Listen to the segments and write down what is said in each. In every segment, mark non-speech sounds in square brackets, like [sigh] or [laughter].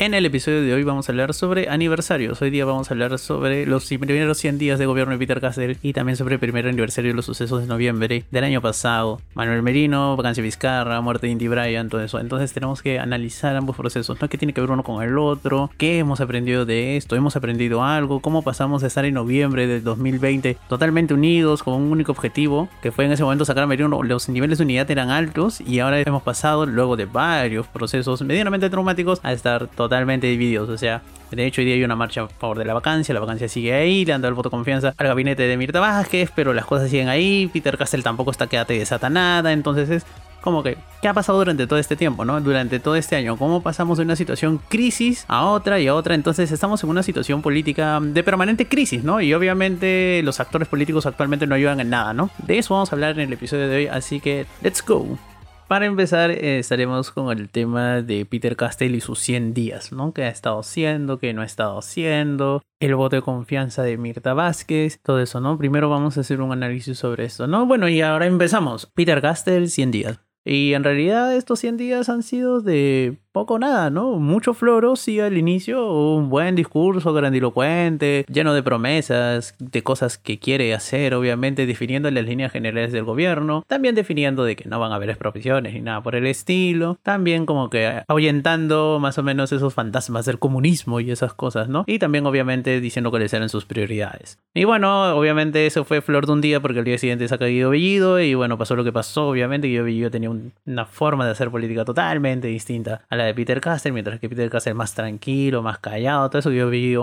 En el episodio de hoy vamos a hablar sobre aniversarios. Hoy día vamos a hablar sobre los primeros 100 días de gobierno de Peter Castell y también sobre el primer aniversario de los sucesos de noviembre del año pasado. Manuel Merino, vacancia Vizcarra, muerte de Indy Bryan, todo eso. Entonces tenemos que analizar ambos procesos, ¿no? ¿Qué tiene que ver uno con el otro? ¿Qué hemos aprendido de esto? ¿Hemos aprendido algo? ¿Cómo pasamos de estar en noviembre de 2020 totalmente unidos con un único objetivo? Que fue en ese momento sacar a Merino. Los niveles de unidad eran altos y ahora hemos pasado luego de varios procesos medianamente traumáticos a estar totalmente totalmente divididos. O sea, de hecho, hoy día hay una marcha a favor de la vacancia. La vacancia sigue ahí. Le han dado el voto confianza al gabinete de Mirta Vázquez. Pero las cosas siguen ahí. Peter Castell tampoco está quédate desata nada. Entonces es como que, ¿qué ha pasado durante todo este tiempo, no? Durante todo este año, ¿cómo pasamos de una situación crisis a otra y a otra? Entonces estamos en una situación política de permanente crisis, ¿no? Y obviamente los actores políticos actualmente no ayudan en nada, ¿no? De eso vamos a hablar en el episodio de hoy, así que, let's go. Para empezar, eh, estaremos con el tema de Peter Castell y sus 100 días, ¿no? ¿Qué ha estado haciendo? ¿Qué no ha estado haciendo? El voto de confianza de Mirta Vázquez, todo eso, ¿no? Primero vamos a hacer un análisis sobre esto, ¿no? Bueno, y ahora empezamos. Peter Castell, 100 días. Y en realidad estos 100 días han sido de poco nada, ¿no? Mucho floro, sí, al inicio, un buen discurso grandilocuente, lleno de promesas, de cosas que quiere hacer, obviamente definiendo las líneas generales del gobierno, también definiendo de que no van a haber expropiaciones ni nada por el estilo, también como que ahuyentando más o menos esos fantasmas del comunismo y esas cosas, ¿no? Y también obviamente diciendo cuáles eran sus prioridades. Y bueno, obviamente eso fue flor de un día porque el día siguiente se ha caído Bellido y bueno, pasó lo que pasó, obviamente, Guido Bellido tenía una forma de hacer política totalmente distinta a la de Peter Castell, mientras que Peter Castell más tranquilo, más callado, todo eso yo vi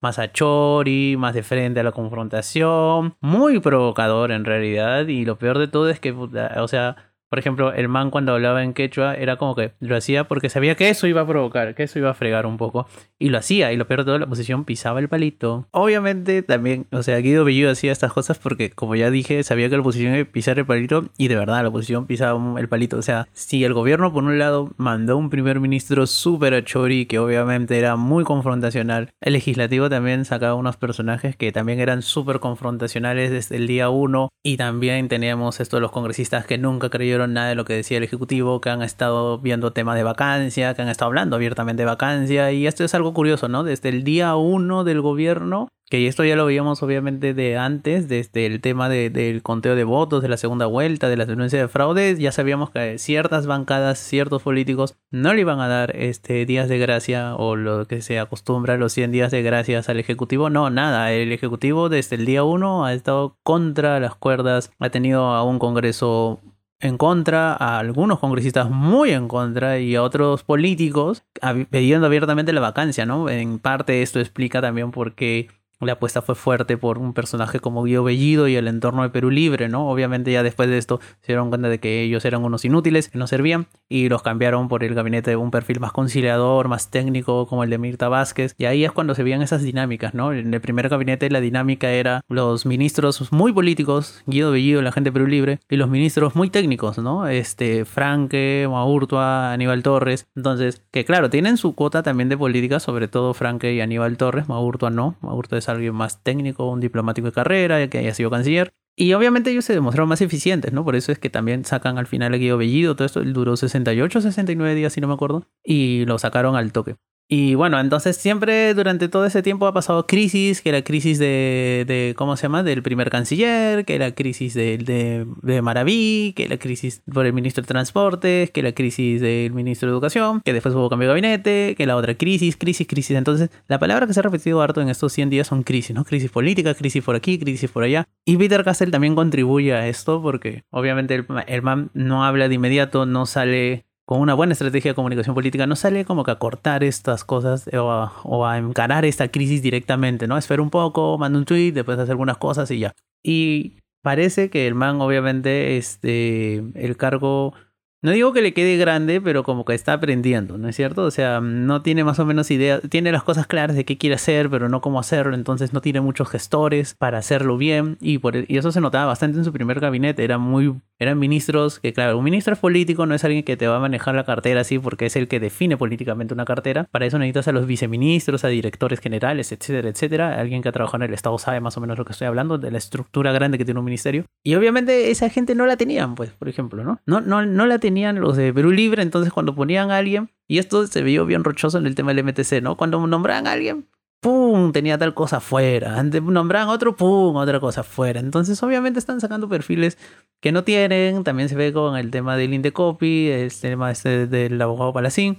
más a Chori, más de frente a la confrontación, muy provocador en realidad, y lo peor de todo es que, o sea, por ejemplo, el man cuando hablaba en quechua era como que lo hacía porque sabía que eso iba a provocar, que eso iba a fregar un poco. Y lo hacía, y lo peor de todo, la oposición pisaba el palito. Obviamente también, o sea, Guido Bellido hacía estas cosas porque, como ya dije, sabía que la oposición iba a pisar el palito y de verdad la oposición pisaba el palito. O sea, si el gobierno por un lado mandó un primer ministro súper Chori, que obviamente era muy confrontacional, el legislativo también sacaba unos personajes que también eran súper confrontacionales desde el día uno y también teníamos esto de los congresistas que nunca creyeron nada de lo que decía el Ejecutivo, que han estado viendo temas de vacancia, que han estado hablando abiertamente de vacancia. Y esto es algo curioso, ¿no? Desde el día uno del gobierno que esto ya lo veíamos obviamente de antes, desde el tema del conteo de votos, de la segunda vuelta, de la denuncia de fraudes, ya sabíamos que ciertas bancadas, ciertos políticos no le iban a dar este días de gracia o lo que se acostumbra los 100 días de gracias al Ejecutivo. No, nada, el Ejecutivo desde el día 1 ha estado contra las cuerdas, ha tenido a un Congreso en contra, a algunos congresistas muy en contra y a otros políticos pidiendo abiertamente la vacancia, ¿no? En parte esto explica también por qué la apuesta fue fuerte por un personaje como Guido Bellido y el entorno de Perú Libre, ¿no? Obviamente ya después de esto se dieron cuenta de que ellos eran unos inútiles, que no servían, y los cambiaron por el gabinete de un perfil más conciliador, más técnico, como el de Mirta Vázquez, y ahí es cuando se veían esas dinámicas, ¿no? En el primer gabinete la dinámica era los ministros muy políticos, Guido Bellido, la gente de Perú Libre, y los ministros muy técnicos, ¿no? Este, Franque, Maurtua, Aníbal Torres, entonces, que claro, tienen su cuota también de política, sobre todo Franque y Aníbal Torres, Maurtua no, Maurtua es alguien más técnico, un diplomático de carrera, que haya sido canciller. Y obviamente ellos se demostraron más eficientes, ¿no? Por eso es que también sacan al final el Guido Bellido, todo esto duró 68, 69 días, si no me acuerdo, y lo sacaron al toque. Y bueno, entonces siempre durante todo ese tiempo ha pasado crisis, que la crisis de, de ¿cómo se llama? Del primer canciller, que la crisis de, de, de, Maraví, que la crisis por el ministro de Transportes, que la crisis del ministro de Educación, que después hubo cambio de gabinete, que la otra crisis, crisis, crisis. Entonces, la palabra que se ha repetido harto en estos 100 días son crisis, ¿no? Crisis política, crisis por aquí, crisis por allá. Y Peter Castell también contribuye a esto porque obviamente el, el man no habla de inmediato, no sale con una buena estrategia de comunicación política, no sale como que a cortar estas cosas o a, encarar esta crisis directamente, ¿no? Espera un poco, manda un tweet, después hace algunas cosas y ya. Y parece que el man, obviamente, este, el cargo no digo que le quede grande, pero como que está aprendiendo, ¿no es cierto? O sea, no tiene más o menos idea, tiene las cosas claras de qué quiere hacer, pero no cómo hacerlo, entonces no tiene muchos gestores para hacerlo bien y, por, y eso se notaba bastante en su primer gabinete, era muy, eran ministros que, claro, un ministro político, no es alguien que te va a manejar la cartera así porque es el que define políticamente una cartera, para eso necesitas a los viceministros, a directores generales, etcétera, etcétera, alguien que ha trabajado en el Estado sabe más o menos lo que estoy hablando, de la estructura grande que tiene un ministerio, y obviamente esa gente no la tenían, pues, por ejemplo, ¿no? No, no, no la tenían tenían los de Perú Libre, entonces cuando ponían a alguien, y esto se vio bien rochoso en el tema del MTC, ¿no? Cuando nombraban a alguien, ¡pum! tenía tal cosa fuera. Antes nombraban otro, ¡pum! otra cosa fuera. Entonces, obviamente están sacando perfiles que no tienen. También se ve con el tema del Indecopy, el tema este del abogado Palacín.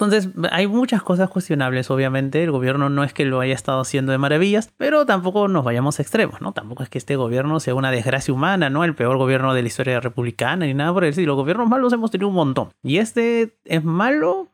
Entonces, hay muchas cosas cuestionables, obviamente. El gobierno no es que lo haya estado haciendo de maravillas, pero tampoco nos vayamos a extremos, ¿no? Tampoco es que este gobierno sea una desgracia humana, ¿no? El peor gobierno de la historia republicana ni nada por el estilo. Los gobiernos malos hemos tenido un montón. Y este es malo,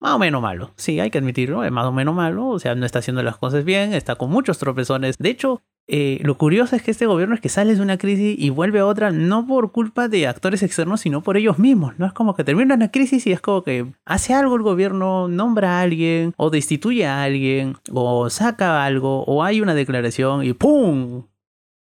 más o menos malo. Sí, hay que admitirlo, es más o menos malo. O sea, no está haciendo las cosas bien, está con muchos tropezones. De hecho, eh, lo curioso es que este gobierno es que sale de una crisis y vuelve a otra, no por culpa de actores externos, sino por ellos mismos. No es como que termina una crisis y es como que hace algo el gobierno, nombra a alguien, o destituye a alguien, o saca algo, o hay una declaración y ¡pum!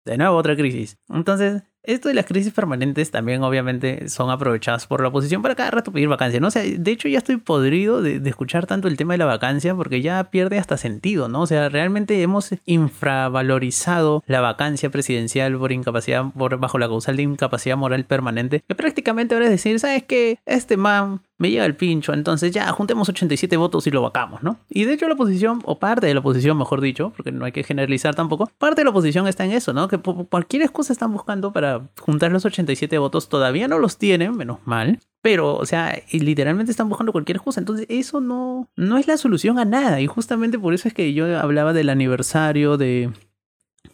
De nuevo otra crisis. Entonces, esto de las crisis permanentes también obviamente son aprovechadas por la oposición para cada rato pedir vacancia, ¿no? O sea, de hecho ya estoy podrido de, escuchar tanto el tema de la vacancia porque ya pierde hasta sentido, ¿no? O sea, realmente hemos infravalorizado la vacancia presidencial por incapacidad, por, bajo la causal de incapacidad moral permanente, que prácticamente ahora es decir, ¿sabes qué? Este man me llega el pincho, entonces ya juntemos 87 votos y lo vacamos, ¿no? Y de hecho la oposición, o parte de la oposición, mejor dicho, porque no hay que generalizar tampoco, parte de la oposición está en eso, ¿no? Que cualquier excusa están buscando para juntar los 87 votos, todavía no los tienen, menos mal. Pero, o sea, literalmente están buscando cualquier excusa. Entonces, eso no, no es la solución a nada. Y justamente por eso es que yo hablaba del aniversario de,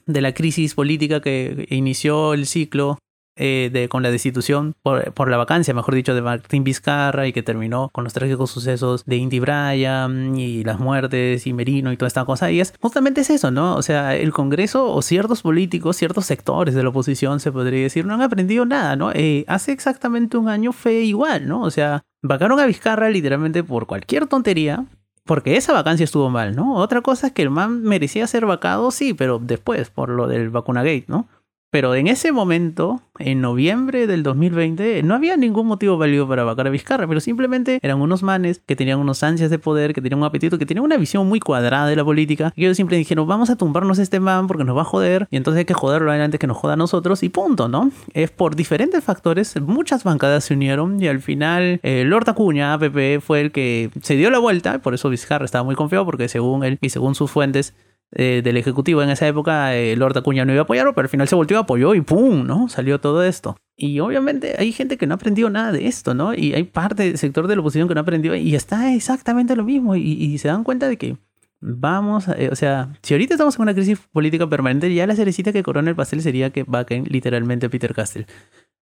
de la crisis política que inició el ciclo eh, de, con la destitución por, la vacancia, mejor dicho, de Martín Vizcarra y que terminó con los trágicos sucesos de Indy Bryan y las muertes y Merino y toda esta cosa. Y es justamente es eso, ¿no? O sea, el Congreso o ciertos políticos, ciertos sectores de la oposición, se podría decir, no han aprendido nada, ¿no? Eh, hace exactamente un año fue igual, ¿no? O sea, vacaron a Vizcarra literalmente por cualquier tontería, porque esa vacancia estuvo mal, ¿no? Otra cosa es que el man merecía ser vacado, sí, pero después, por lo del vacunagate, ¿no? Pero en ese momento, en noviembre del 2020, no había ningún motivo válido para vacar a Vizcarra, pero simplemente eran unos manes que tenían unos ansias de poder, que tenían un apetito, que tenían una visión muy cuadrada de la política. Y ellos siempre dijeron, vamos a tumbarnos este man porque nos va a joder, y entonces hay que joderlo antes que nos joda a nosotros, y punto, ¿no? Es por diferentes factores, muchas bancadas se unieron, y al final eh, Lord Acuña, APP, fue el que se dio la vuelta, por eso Vizcarra estaba muy confiado, porque según él y según sus fuentes, eh, del Ejecutivo en esa época, eh, Lord Acuña no iba a apoyarlo, pero al final se volvió, apoyó y ¡pum! ¿no? Salió todo esto. Y obviamente hay gente que no aprendió nada de esto, ¿no? Y hay parte del sector de la oposición que no aprendió y está exactamente lo mismo. Y, se dan cuenta de que vamos, eh, o sea, si ahorita estamos en una crisis política permanente, ya la cerecita que corona el pastel sería que vaquen literalmente a Peter Castell.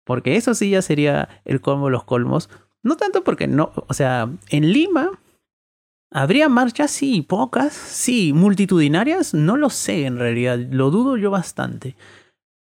Porque eso sí ya sería el colmo de los colmos. No tanto porque no, o sea, en Lima ¿Habría marchas? Sí, pocas, sí, multitudinarias, no lo sé en realidad, lo dudo yo bastante.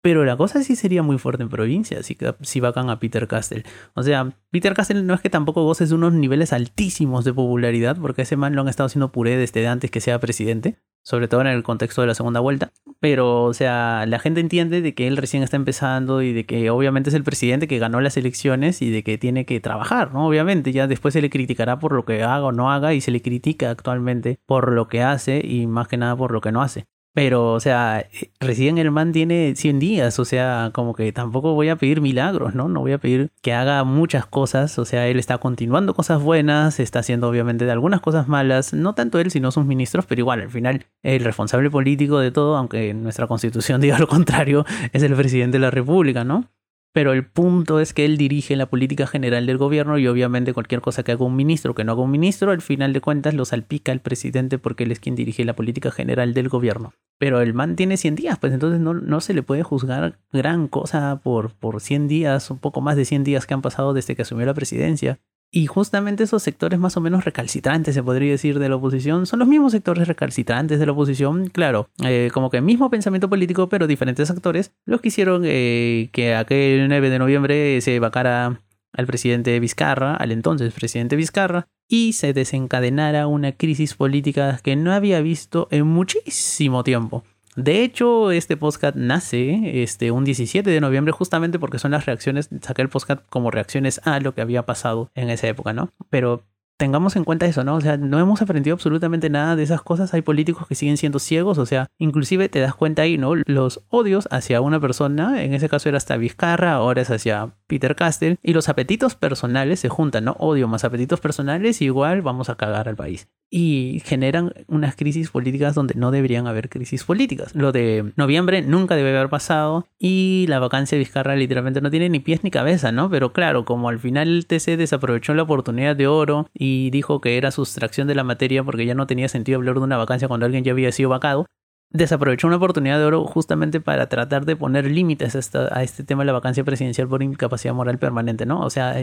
Pero la cosa sí sería muy fuerte en provincia si, si vacan a Peter Castell. O sea, Peter Castell no es que tampoco goce de unos niveles altísimos de popularidad, porque ese man lo han estado haciendo puré desde antes que sea presidente sobre todo en el contexto de la segunda vuelta. Pero, o sea, la gente entiende de que él recién está empezando y de que obviamente es el presidente que ganó las elecciones y de que tiene que trabajar, ¿no? Obviamente, ya después se le criticará por lo que haga o no haga y se le critica actualmente por lo que hace y más que nada por lo que no hace. Pero, o sea, recién el man tiene 100 días, o sea, como que tampoco voy a pedir milagros, ¿no? No voy a pedir que haga muchas cosas, o sea, él está continuando cosas buenas, está haciendo obviamente de algunas cosas malas, no tanto él, sino sus ministros, pero igual, al final, el responsable político de todo, aunque nuestra constitución [laughs] diga lo contrario, es el presidente de la República, ¿no? Pero el punto es que él dirige la política general del gobierno y obviamente cualquier cosa que haga un ministro o que no haga un ministro, al final de cuentas lo salpica el presidente porque él es quien dirige la política general del gobierno. Pero el man tiene 100 días, pues entonces no, no se le puede juzgar gran cosa por, por 100 días, un poco más de 100 días que han pasado desde que asumió la presidencia. Y justamente esos sectores más o menos recalcitrantes, se podría decir, de la oposición, son los mismos sectores recalcitrantes de la oposición, claro, eh, como que mismo pensamiento político, pero diferentes actores, los que hicieron eh, que aquel 9 de noviembre se vacara al presidente Vizcarra, al entonces presidente Vizcarra, y se desencadenara una crisis política que no había visto en muchísimo tiempo. De hecho, este podcast nace este, un 17 de noviembre justamente porque son las reacciones, saqué el podcast como reacciones a lo que había pasado en esa época, ¿no? Pero tengamos en cuenta eso, ¿no? O sea, no hemos aprendido absolutamente nada de esas cosas. Hay políticos que siguen siendo ciegos, o sea, inclusive te das cuenta ahí, ¿no? Los odios hacia una persona, en ese caso era hasta Vizcarra, ahora es hacia Peter Castell, y los apetitos personales se juntan, ¿no? Odio más apetitos personales, igual vamos a cagar al país y generan unas crisis políticas donde no deberían haber crisis políticas. Lo de noviembre nunca debe haber pasado y la vacancia de Vizcarra literalmente no tiene ni pies ni cabeza, ¿no? Pero claro, como al final el TC desaprovechó la oportunidad de oro y dijo que era sustracción de la materia porque ya no tenía sentido hablar de una vacancia cuando alguien ya había sido vacado, desaprovechó una oportunidad de oro justamente para tratar de poner límites a, este tema de la vacancia presidencial por incapacidad moral permanente, ¿no? O sea,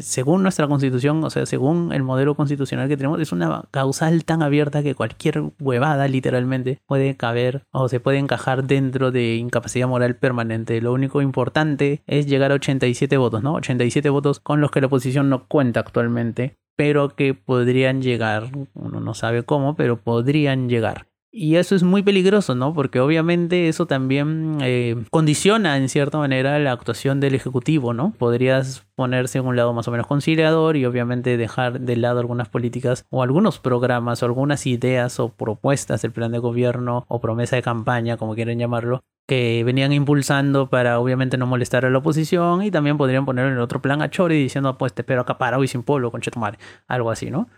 según nuestra constitución, o sea, según el modelo constitucional que tenemos, es una causal tan abierta que cualquier huevada literalmente puede caber o se puede encajar dentro de incapacidad moral permanente. Lo único importante es llegar a 87 votos, ¿no? 87 votos con los que la oposición no cuenta actualmente, pero que podrían llegar, uno no sabe cómo, pero podrían llegar. Y eso es muy peligroso, ¿no? Porque obviamente eso también eh, condiciona en cierta manera la actuación del Ejecutivo, ¿no? Podrías ponerse en un lado más o menos conciliador y obviamente dejar de lado algunas políticas o algunos programas o algunas ideas o propuestas del plan de gobierno o promesa de campaña, como quieren llamarlo, que venían impulsando para obviamente no molestar a la oposición y también podrían poner en el otro plan a Chori diciendo pues te espero acá para hoy sin pueblo con Chetumare, algo así, ¿no?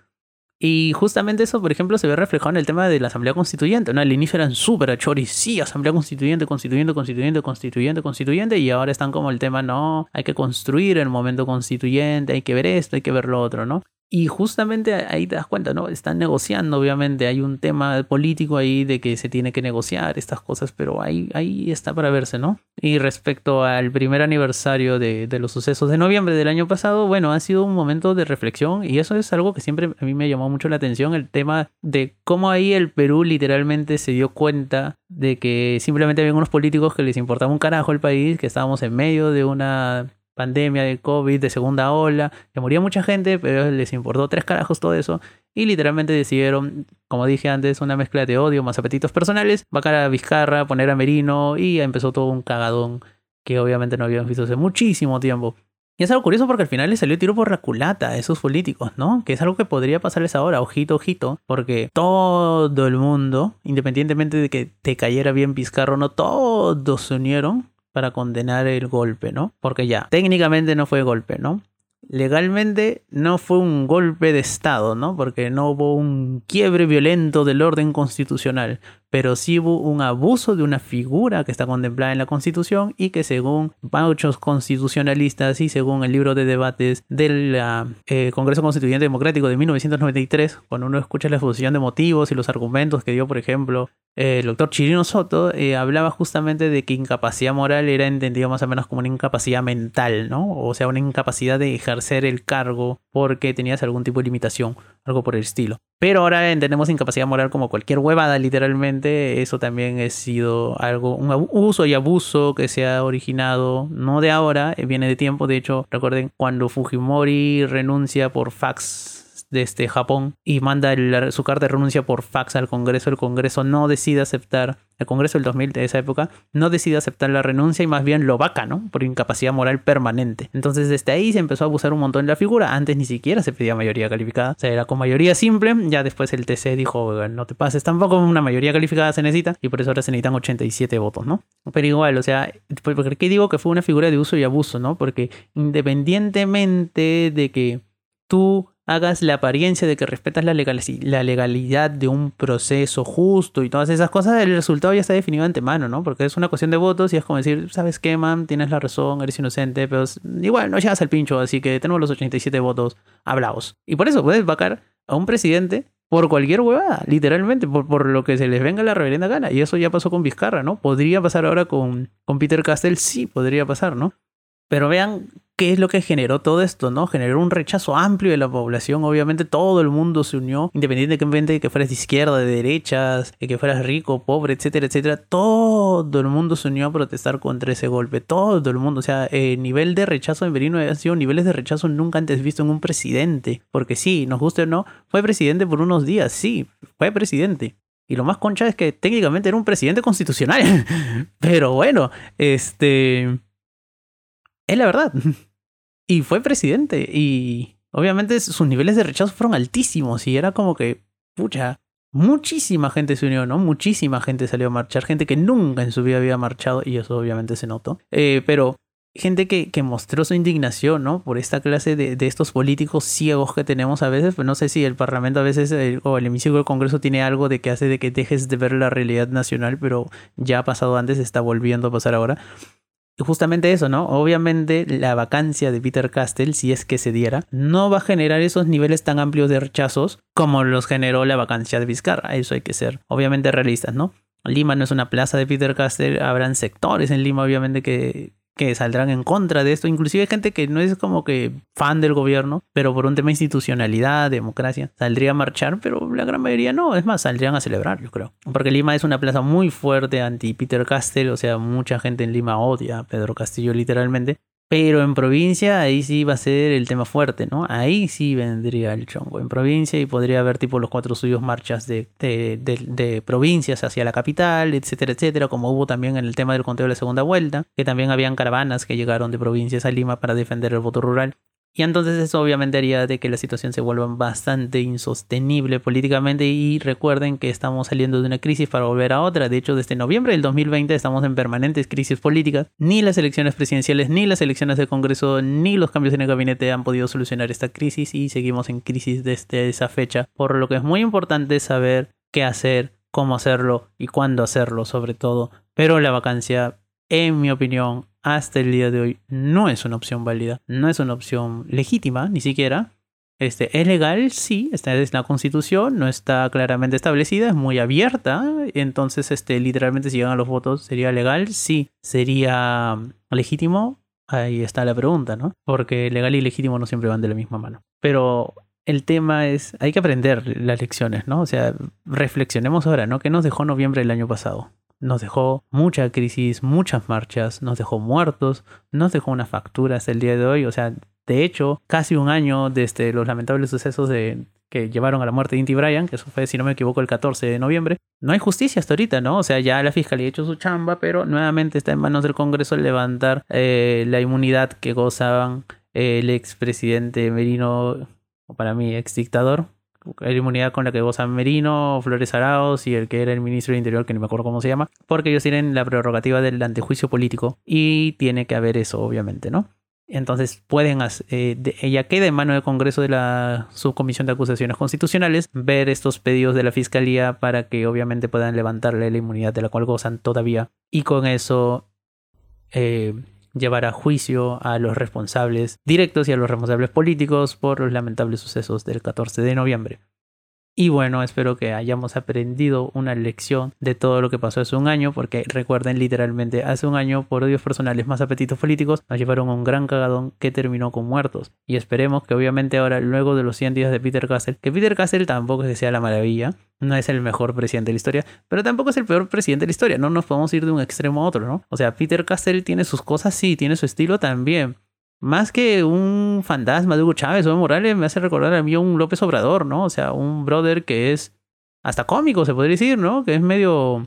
Y justamente eso, por ejemplo, se ve reflejado en el tema de la Asamblea Constituyente. ¿no? Al inicio eran súper achoris, sí, Asamblea Constituyente, Constituyente, Constituyente, Constituyente, Constituyente, y ahora están como el tema, no, hay que construir el momento constituyente, hay que ver esto, hay que ver lo otro, ¿no? Y justamente ahí te das cuenta, ¿no? Están negociando, obviamente, hay un tema político ahí de que se tiene que negociar estas cosas, pero ahí, ahí está para verse, ¿no? Y respecto al primer aniversario de, de, los sucesos de noviembre del año pasado, bueno, ha sido un momento de reflexión y eso es algo que siempre a mí me llamó mucho la atención, el tema de cómo ahí el Perú literalmente se dio cuenta de que simplemente había unos políticos que les importaba un carajo el país, que estábamos en medio de una pandemia de COVID, de segunda ola, que moría mucha gente, pero les importó tres carajos todo eso. Y literalmente decidieron, como dije antes, una mezcla de odio más apetitos personales, vacar a Vizcarra, poner a Merino y empezó todo un cagadón que obviamente no habíamos visto hace muchísimo tiempo. Y es algo curioso porque al final les salió tiro por la culata a esos políticos, ¿no? Que es algo que podría pasarles ahora, ojito, ojito, porque todo el mundo, independientemente de que te cayera bien Vizcarra no, todos se unieron para condenar el golpe, ¿no? Porque ya, técnicamente no fue golpe, ¿no? Legalmente no fue un golpe de Estado, ¿no? Porque no hubo un quiebre violento del orden constitucional pero sí hubo un abuso de una figura que está contemplada en la Constitución y que según muchos constitucionalistas y según el libro de debates del eh, Congreso Constituyente Democrático de 1993, cuando uno escucha la exposición de motivos y los argumentos que dio, por ejemplo, el doctor Chirino Soto, eh, hablaba justamente de que incapacidad moral era entendido más o menos como una incapacidad mental, ¿no? O sea, una incapacidad de ejercer el cargo porque tenías algún tipo de limitación, algo por el estilo. Pero ahora entendemos incapacidad moral como cualquier huevada, literalmente. Eso también ha sido algo, un uso y abuso que se ha originado, no de ahora, eh, viene de tiempo. De hecho, recuerden cuando Fujimori renuncia por fax desde este Japón y manda su carta de renuncia por fax al Congreso, el Congreso no decide aceptar, el Congreso del 2000 de esa época, no decide aceptar la renuncia y más bien lo vaca, ¿no? Por incapacidad moral permanente. Entonces desde ahí se empezó a abusar un montón de la figura, antes ni siquiera se pedía mayoría calificada, o sea, era con mayoría simple, ya después el TC dijo, no te pases tampoco, una mayoría calificada se necesita y por eso ahora se necesitan 87 votos, ¿no? Pero igual, o sea, ¿por qué digo que fue una figura de uso y abuso, ¿no? Porque independientemente de que tú hagas la apariencia de que respetas la, legalidad de un proceso justo y todas esas cosas, el resultado ya está definido de antemano, ¿no? Porque es una cuestión de votos y es como decir, ¿sabes qué, man? Tienes la razón, eres inocente, pero igual no llegas al pincho, así que tenemos los 87 votos, hablaos. Y por eso puedes vacar a un presidente por cualquier huevada, literalmente, por, por, lo que se les venga la reverenda gana. Y eso ya pasó con Vizcarra, ¿no? Podría pasar ahora con, con Peter Castell, sí, podría pasar, ¿no? Pero vean qué es lo que generó todo esto, ¿no? Generó un rechazo amplio de la población. Obviamente todo el mundo se unió, independientemente de que fueras de izquierda, de derechas, de que fueras rico, pobre, etcétera, etcétera. Todo el mundo se unió a protestar contra ese golpe. Todo el mundo. O sea, el nivel de rechazo en Merino ha sido niveles de rechazo nunca antes visto en un presidente. Porque sí, nos guste o no, fue presidente por unos días. Sí, fue presidente. Y lo más concha es que técnicamente era un presidente constitucional. [laughs] Pero bueno, este... Es la verdad. Y fue presidente. Y obviamente sus niveles de rechazo fueron altísimos. Y era como que, muchísima gente se unió, ¿no? Muchísima gente salió a marchar. Gente que nunca en su vida había marchado. Y eso obviamente se notó. Eh, pero gente que, que, mostró su indignación, ¿no? Por esta clase de, de, estos políticos ciegos que tenemos a veces. Pues no sé si el Parlamento a veces o el hemiciclo del Congreso tiene algo de que hace de que dejes de ver la realidad nacional, pero ya ha pasado antes, está volviendo a pasar ahora justamente eso, ¿no? Obviamente la vacancia de Peter Castell, si es que se diera, no va a generar esos niveles tan amplios de rechazos como los generó la vacancia de Vizcarra. Eso hay que ser, obviamente, realistas, ¿no? Lima no es una plaza de Peter Castell, habrán sectores en Lima, obviamente, que, que saldrán en contra de esto. Inclusive gente que no es como que fan del gobierno, pero por un tema de institucionalidad, democracia, saldría a marchar, pero la gran mayoría no. Es más, saldrían a celebrar, yo creo. Porque Lima es una plaza muy fuerte anti Peter Castell, o sea, mucha gente en Lima odia a Pedro Castillo literalmente. Pero en provincia ahí sí va a ser el tema fuerte, ¿no? Ahí sí vendría el chongo. En provincia y podría haber tipo los cuatro suyos marchas de, de, de, provincias hacia la capital, etcétera, etcétera, como hubo también en el tema del conteo de la segunda vuelta, que también habían caravanas que llegaron de provincias a Lima para defender el voto rural. Y entonces eso obviamente haría de que la situación se vuelva bastante insostenible políticamente y recuerden que estamos saliendo de una crisis para volver a otra. De hecho, desde noviembre del 2020 estamos en permanentes crisis políticas. Ni las elecciones presidenciales, ni las elecciones de Congreso, ni los cambios en el gabinete han podido solucionar esta crisis y seguimos en crisis desde esa fecha. Por lo que es muy importante saber qué hacer, cómo hacerlo y cuándo hacerlo sobre todo. Pero la vacancia, en mi opinión, hasta el día de hoy no es una opción válida, no es una opción legítima, ni siquiera. Este, ¿Es legal? Sí, esta es la constitución, no está claramente establecida, es muy abierta, entonces este, literalmente si llegan a los votos, ¿sería legal? Sí. ¿Sería legítimo? Ahí está la pregunta, ¿no? Porque legal y legítimo no siempre van de la misma mano. Pero el tema es, hay que aprender las lecciones, ¿no? O sea, reflexionemos ahora, ¿no? ¿Qué nos dejó noviembre del año pasado? Nos dejó mucha crisis, muchas marchas, nos dejó muertos, nos dejó una factura hasta el día de hoy. O sea, de hecho, casi un año desde los lamentables sucesos de, que llevaron a la muerte de Inti Bryan, que eso fue, si no me equivoco, el 14 de noviembre. No hay justicia hasta ahorita, ¿no? O sea, ya la fiscalía ha hecho su chamba, pero nuevamente está en manos del Congreso levantar eh, la inmunidad que gozaban el expresidente Merino, o para mí, ex dictador, la inmunidad con la que gozan Merino, Flores Arauz y el que era el ministro del Interior, que ni me acuerdo cómo se llama, porque ellos tienen la prerrogativa del antejuicio político y tiene que haber eso, obviamente, ¿no? Entonces pueden, eh, ella queda en mano del Congreso de la Subcomisión de Acusaciones Constitucionales ver estos pedidos de la Fiscalía para que obviamente puedan levantarle la inmunidad de la cual gozan todavía y con eso eh, llevar a juicio a los responsables directos y a los responsables políticos por los lamentables sucesos del 14 de noviembre. Y bueno, espero que hayamos aprendido una lección de todo lo que pasó hace un año, porque recuerden literalmente, hace un año, por odios personales más apetitos políticos, nos llevaron a un gran cagadón que terminó con muertos. Y esperemos que obviamente ahora, luego de los 100 días de Peter Castle, que Peter Castle tampoco es que sea la maravilla, no es el mejor presidente de la historia, pero tampoco es el peor presidente de la historia, no nos podemos ir de un extremo a otro, ¿no? O sea, Peter Castle tiene sus cosas, sí, tiene su estilo también, más que un fantasma de Hugo Chávez o de Morales, me hace recordar a mí un López Obrador, ¿no? O sea, un brother que es hasta cómico, se podría decir, ¿no? Que es medio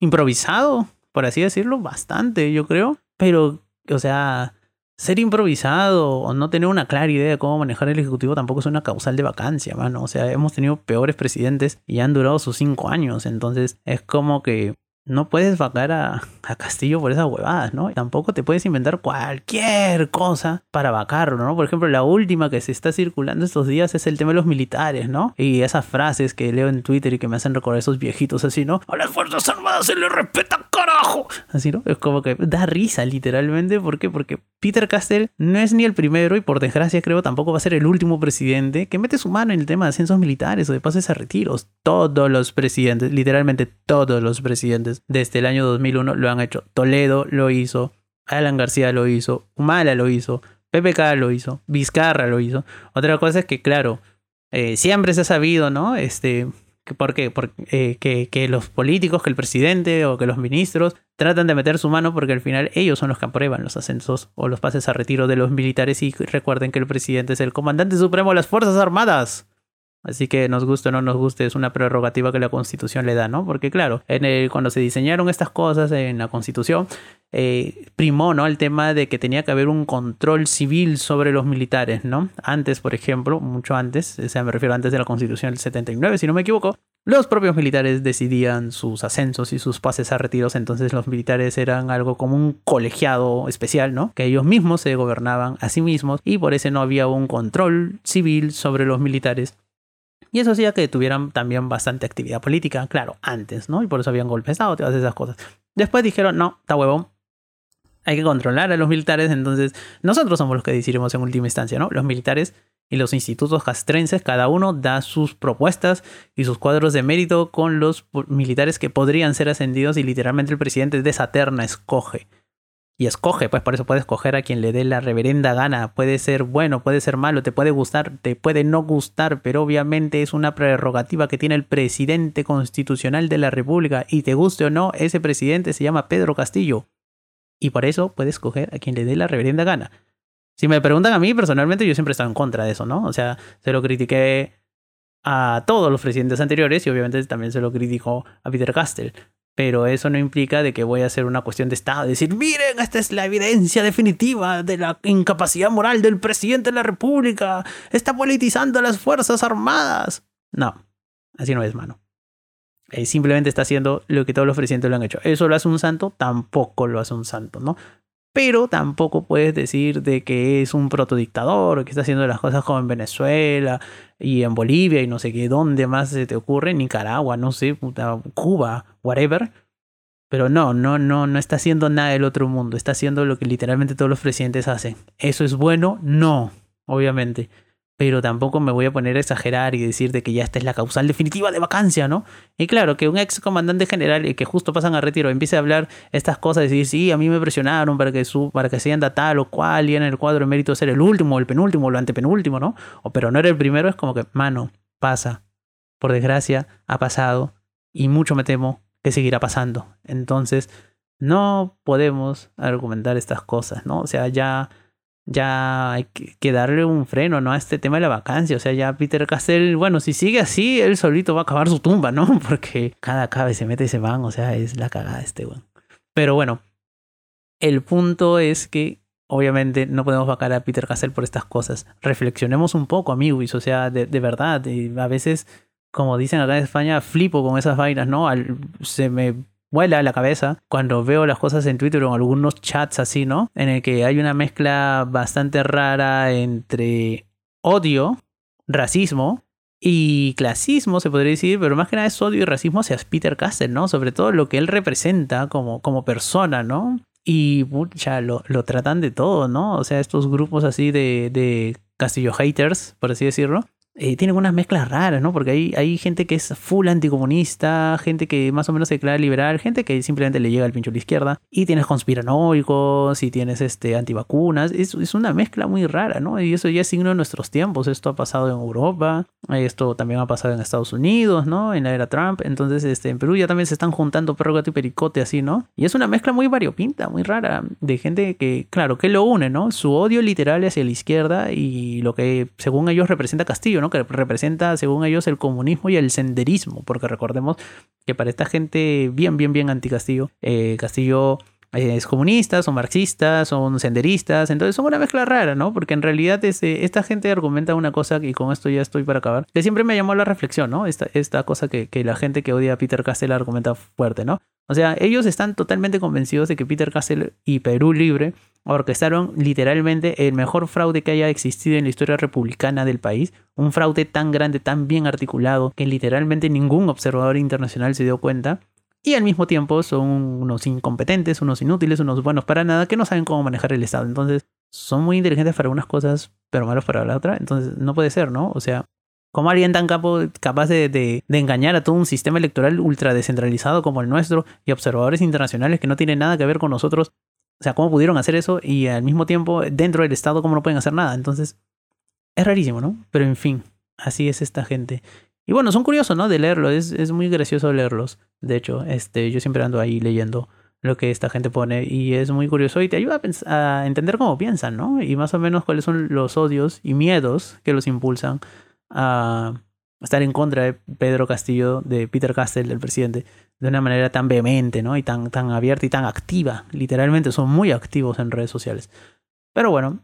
improvisado, por así decirlo, bastante, yo creo. Pero, o sea, ser improvisado o no tener una clara idea de cómo manejar el Ejecutivo tampoco es una causal de vacancia, mano. O sea, hemos tenido peores presidentes y han durado sus cinco años. Entonces, es como que no puedes vacar a, Castillo por esas huevadas, ¿no? Tampoco te puedes inventar cualquier cosa para vacarlo, ¿no? Por ejemplo, la última que se está circulando estos días es el tema de los militares, ¿no? Y esas frases que leo en Twitter y que me hacen recordar esos viejitos así, ¿no? A las Fuerzas Armadas se les respeta, carajo. Así, ¿no? Es como que da risa, literalmente. ¿Por qué? Porque Peter Castell no es ni el primero y por desgracia creo tampoco va a ser el último presidente que mete su mano en el tema de ascensos militares o de pases a retiros. Todos los presidentes, literalmente todos los presidentes desde el año 2001 lo han hecho. Toledo lo hizo, Alan García lo hizo, Humala lo hizo, PPK lo hizo, Vizcarra lo hizo. Otra cosa es que, claro, eh, siempre se ha sabido, ¿no? Este, ¿Por? Porque, eh, que, que, los políticos, que el presidente o que los ministros tratan de meter su mano porque al final ellos son los que aprueban los ascensos o los pases a retiro de los militares y recuerden que el presidente es el comandante supremo de las Fuerzas Armadas. Así que nos guste o no nos guste, es una prerrogativa que la Constitución le da, ¿no? Porque claro, cuando se diseñaron estas cosas en la Constitución, eh, primó, ¿no? El tema de que tenía que haber un control civil sobre los militares, ¿no? Antes, por ejemplo, mucho antes, o sea, me refiero antes de la Constitución del 79, si no me equivoco, los propios militares decidían sus ascensos y sus pases a retiros, entonces los militares eran algo como un colegiado especial, ¿no? Que ellos mismos se gobernaban a sí mismos y por eso no había un control civil sobre los militares y eso hacía que tuvieran también bastante actividad política, claro, antes, ¿no? Y por eso habían golpes de Estado, todas esas cosas. Después dijeron, no, está huevón, hay que controlar a los militares, entonces nosotros somos los que decidimos en última instancia, ¿no? Los militares y los institutos castrenses, cada uno da sus propuestas y sus cuadros de mérito con los militares que podrían ser ascendidos y literalmente el presidente de esa terna escoge y escoge, pues por eso puede escoger a quien le dé la reverenda gana. Puede ser bueno, puede ser malo, te puede gustar, te puede no gustar, pero obviamente es una prerrogativa que tiene el presidente constitucional de la República y te guste o no, ese presidente se llama Pedro Castillo. Y por eso puede escoger a quien le dé la reverenda gana. Si me preguntan a mí, personalmente yo siempre he estado en contra de eso, ¿no? O sea, se lo critiqué a todos los presidentes anteriores y obviamente también se lo criticó a Peter Castell pero eso no implica de que voy a hacer una cuestión de Estado, decir, miren, esta es la evidencia definitiva de la incapacidad moral del presidente de la República, está politizando las Fuerzas Armadas. No, así no es, mano. Simplemente está haciendo lo que todos los presidentes lo han hecho. ¿Eso lo hace un santo? Tampoco lo hace un santo, ¿no? Pero tampoco puedes decir de que es un protodictador, que está haciendo las cosas como en Venezuela y en Bolivia y no sé qué, dónde más se te ocurre, Nicaragua, no sé, Cuba, whatever. Pero no, no, no, no está haciendo nada del otro mundo, está haciendo lo que literalmente todos los presidentes hacen. ¿Eso es bueno? No, obviamente pero tampoco me voy a poner a exagerar y decir de que ya esta es la causal definitiva de vacancia, ¿no? Y claro, que un ex comandante general y que justo pasan a retiro empiece a hablar estas cosas, decir, sí, a mí me presionaron para que, su, para que se anda tal o cual y en el cuadro de mérito ser el último, el penúltimo, lo antepenúltimo, ¿no? O, pero no era el primero, es como que, mano, pasa. Por desgracia, ha pasado y mucho me temo que seguirá pasando. Entonces, no podemos argumentar estas cosas, ¿no? O sea, ya ya hay que darle un freno, ¿no? A este tema de la vacancia. O sea, ya Peter Castell, bueno, si sigue así, él solito va a acabar su tumba, ¿no? [laughs] Porque cada cabe se mete y se van, o sea, es la cagada este weón. Pero bueno, el punto es que obviamente no podemos vacar a Peter Castell por estas cosas. Reflexionemos un poco, amigos, o sea, de, de verdad, a veces, como dicen acá en España, flipo con esas vainas, ¿no? Al, se me vuela la cabeza cuando veo las cosas en Twitter o en algunos chats así, ¿no? En el que hay una mezcla bastante rara entre odio, racismo y clasismo, se podría decir, pero más que nada es odio y racismo hacia Peter Castell, ¿no? Sobre todo lo que él representa como, como persona, ¿no? Y ya lo, lo tratan de todo, ¿no? O sea, estos grupos así de, de Castillo haters, por así decirlo, eh, tienen unas mezclas raras, ¿no? Porque hay, hay gente que es full anticomunista, gente que más o menos se declara liberal, gente que simplemente le llega al pincho a la izquierda, y tienes conspiranoicos, y tienes este, antivacunas, es, es una mezcla muy rara, ¿no? Y eso ya es signo de nuestros tiempos, esto ha pasado en Europa, esto también ha pasado en Estados Unidos, ¿no? En la era Trump, entonces este, en Perú ya también se están juntando perro, gato y pericote así, ¿no? Y es una mezcla muy variopinta, muy rara, de gente que, claro, que lo une, ¿no? Su odio literal hacia la izquierda y lo que según ellos representa Castillo, ¿no? Que representa, según ellos, el comunismo y el senderismo, porque recordemos que para esta gente bien, bien, bien anti-Castillo, eh, Castillo eh, es comunista, son marxistas, son senderistas, entonces son una mezcla rara, ¿no? Porque en realidad este, esta gente argumenta una cosa, y con esto ya estoy para acabar, que siempre me llamó la reflexión, ¿no? Esta, esta cosa que, que la gente que odia a Peter Castell argumenta fuerte, ¿no? O sea, ellos están totalmente convencidos de que Peter Castell y Perú Libre orquestaron literalmente el mejor fraude que haya existido en la historia republicana del país. Un fraude tan grande, tan bien articulado, que literalmente ningún observador internacional se dio cuenta. Y al mismo tiempo son unos incompetentes, unos inútiles, unos buenos para nada, que no saben cómo manejar el Estado. Entonces, son muy inteligentes para unas cosas, pero malos para la otra. Entonces, no puede ser, ¿no? O sea, ¿Cómo alguien tan capaz de, de, engañar a todo un sistema electoral ultra descentralizado como el nuestro y observadores internacionales que no tienen nada que ver con nosotros O sea, ¿cómo pudieron hacer eso? Y al mismo tiempo, dentro del Estado, ¿cómo no pueden hacer nada? Entonces, es rarísimo, ¿no? Pero en fin, así es esta gente. Y bueno, son curiosos, ¿no? De leerlo, es, es muy gracioso leerlos. De hecho, este, yo siempre ando ahí leyendo lo que esta gente pone y es muy curioso y te ayuda a, a, entender cómo piensan, ¿no? Y más o menos cuáles son los odios y miedos que los impulsan a estar en contra de Pedro Castillo, de Peter Castell, del presidente, de una manera tan vehemente, ¿no? Y tan, tan abierta y tan activa. Literalmente son muy activos en redes sociales. Pero bueno,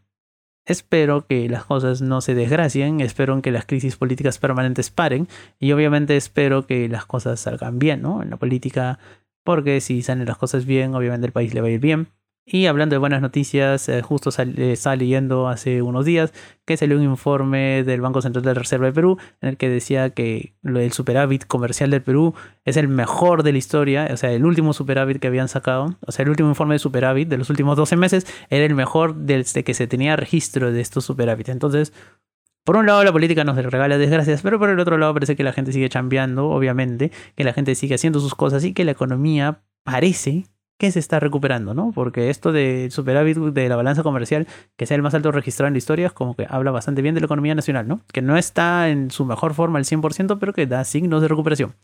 espero que las cosas no se desgracien, espero que las crisis políticas permanentes paren y obviamente espero que las cosas salgan bien, ¿no? En la política, porque si salen las cosas bien, obviamente el país le va a ir bien. Y hablando de buenas noticias, eh, justo sal, eh, hace unos días que salió un informe del Banco Central de la Reserva de Perú en el que decía que el superávit comercial del Perú es el mejor de la historia, o sea, el último superávit que habían sacado, o sea, el último informe de superávit de los últimos 12 meses era el mejor desde que se tenía registro de estos superávit. Entonces, por un lado la política nos regala desgracias, pero por el otro lado parece que la gente sigue chambeando, obviamente, que la gente sigue haciendo sus cosas y que la economía parece se está recuperando, ¿no? Porque esto de superávit de la balanza comercial, que sea el más alto registrado en la historia, es como que habla bastante bien de la economía nacional, ¿no? Que no está en su mejor forma al 100%, pero que da signos de recuperación.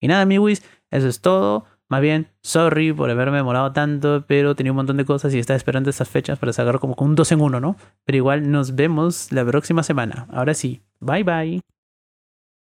Y nada, amigos, eso es todo. Más bien, sorry por haberme demorado tanto, pero tenía un montón de cosas y estaba esperando estas fechas para sacar como un 2 en 1, ¿no? Pero igual nos vemos la próxima semana. Ahora sí, bye bye.